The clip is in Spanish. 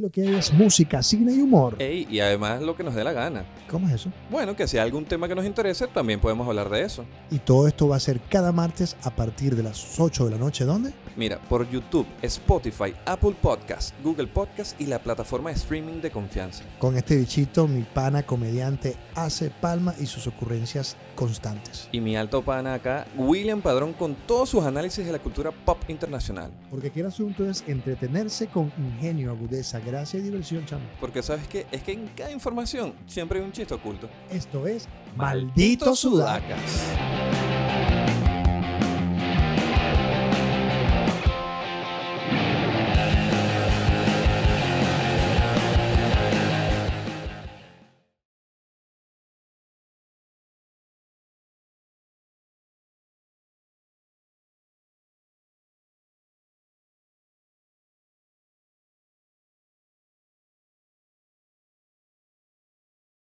lo que hay es música, cine y humor. Ey, y además lo que nos dé la gana. ¿Cómo es eso? Bueno, que si hay algún tema que nos interese, también podemos hablar de eso. Y todo esto va a ser cada martes a partir de las 8 de la noche. ¿Dónde? Mira, por YouTube, Spotify, Apple Podcast, Google Podcast y la plataforma de streaming de confianza. Con este bichito, mi pana comediante hace palma y sus ocurrencias constantes. Y mi alto pana acá, William Padrón, con todos sus análisis de la cultura pop internacional. Porque aquí el asunto es entretenerse con ingenio, agudeza, gracia y diversión, chamo. Porque sabes qué? es que en cada información siempre hay un chiste oculto. Esto es Maldito. Sudacas.